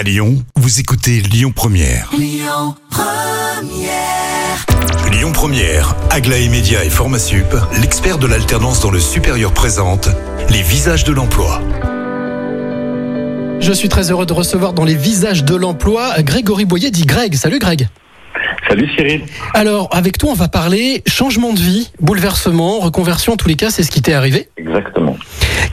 À Lyon, vous écoutez Lyon Première. Lyon Première, Aglaé Média et Formasup, l'expert de l'alternance dans le supérieur présente les visages de l'emploi. Je suis très heureux de recevoir dans les visages de l'emploi Grégory Boyer dit Greg. Salut Greg. Salut Cyril. Alors, avec toi, on va parler changement de vie, bouleversement, reconversion, en tous les cas, c'est ce qui t'est arrivé. Exactement.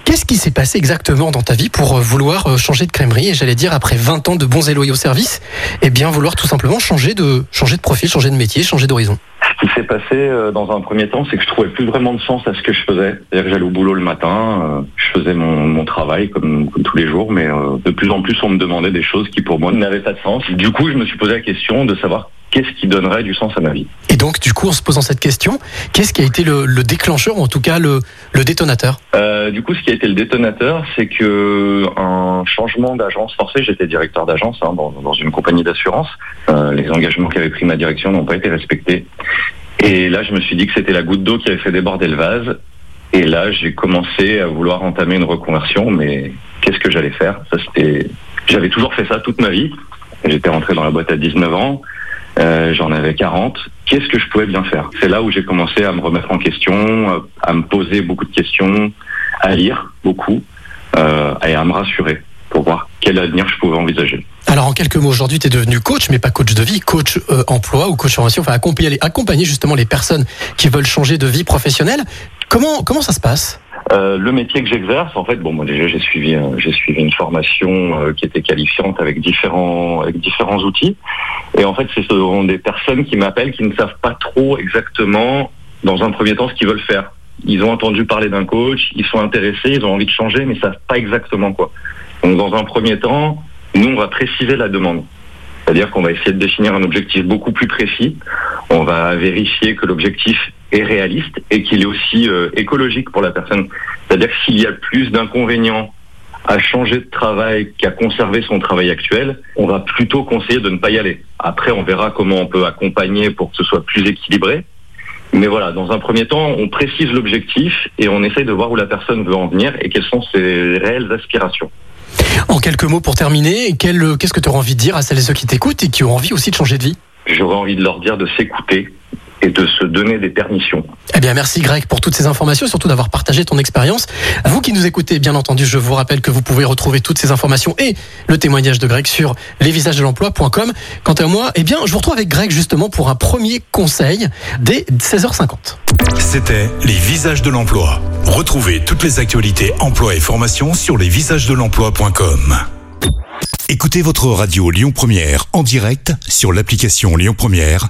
Qu'est-ce qui s'est passé exactement dans ta vie pour euh, vouloir euh, changer de crèmerie Et j'allais dire, après 20 ans de bons et loyaux services, eh bien, vouloir tout simplement changer de, changer de profil, changer de métier, changer d'horizon? Ce qui s'est passé euh, dans un premier temps, c'est que je trouvais plus vraiment de sens à ce que je faisais. C'est-à-dire que j'allais au boulot le matin, euh, je faisais mon, mon travail comme, comme tous les jours, mais euh, de plus en plus on me demandait des choses qui pour moi n'avaient pas de sens. Du coup, je me suis posé la question de savoir qu'est-ce qui donnerait du sens à ma vie. Et donc, du coup, en se posant cette question, qu'est-ce qui a été le, le déclencheur, ou en tout cas le, le détonateur Euh, du coup, ce qui a été le détonateur, c'est que un changement d'agence forcé. J'étais directeur d'agence hein, dans, dans une compagnie d'assurance. Euh, les engagements qu'avait pris ma direction n'ont pas été respectés. Et là, je me suis dit que c'était la goutte d'eau qui avait fait déborder le vase. Et là, j'ai commencé à vouloir entamer une reconversion, mais qu'est-ce que j'allais faire? Ça, c'était. J'avais toujours fait ça toute ma vie. J'étais rentré dans la boîte à 19 ans. Euh, J'en avais 40. Qu'est-ce que je pouvais bien faire? C'est là où j'ai commencé à me remettre en question, euh, à me poser beaucoup de questions, à lire beaucoup euh, et à me rassurer pour voir quel avenir je pouvais envisager. Alors, en quelques mots, aujourd'hui, tu es devenu coach, mais pas coach de vie, coach euh, emploi ou coach formation, enfin, accompagner, accompagner justement les personnes qui veulent changer de vie professionnelle. Comment, comment ça se passe? Euh, le métier que j'exerce, en fait, bon, moi déjà j'ai suivi, euh, j'ai suivi une formation euh, qui était qualifiante avec différents, avec différents outils. Et en fait, ce sont des personnes qui m'appellent qui ne savent pas trop exactement, dans un premier temps, ce qu'ils veulent faire. Ils ont entendu parler d'un coach, ils sont intéressés, ils ont envie de changer, mais ils savent pas exactement quoi. Donc, dans un premier temps, nous, on va préciser la demande. C'est-à-dire qu'on va essayer de définir un objectif beaucoup plus précis. On va vérifier que l'objectif est réaliste et qu'il est aussi euh, écologique pour la personne. C'est-à-dire que s'il y a plus d'inconvénients à changer de travail qu'à conserver son travail actuel, on va plutôt conseiller de ne pas y aller. Après, on verra comment on peut accompagner pour que ce soit plus équilibré. Mais voilà, dans un premier temps, on précise l'objectif et on essaye de voir où la personne veut en venir et quelles sont ses réelles aspirations. En quelques mots pour terminer, quel- qu'est-ce que tu auras envie de dire à celles et ceux qui t'écoutent et qui ont envie aussi de changer de vie? J'aurais envie de leur dire de s'écouter et de se donner des permissions. Eh bien, merci Greg pour toutes ces informations, et surtout d'avoir partagé ton expérience. Vous qui nous écoutez, bien entendu, je vous rappelle que vous pouvez retrouver toutes ces informations et le témoignage de Greg sur lesvisagesdelemploi.com. Quant à moi, eh bien, je vous retrouve avec Greg justement pour un premier conseil dès 16h50. C'était les visages de l'emploi. Retrouvez toutes les actualités emploi et formation sur lesvisagesdelemploi.com. Écoutez votre radio Lyon Première en direct sur l'application Lyon Première,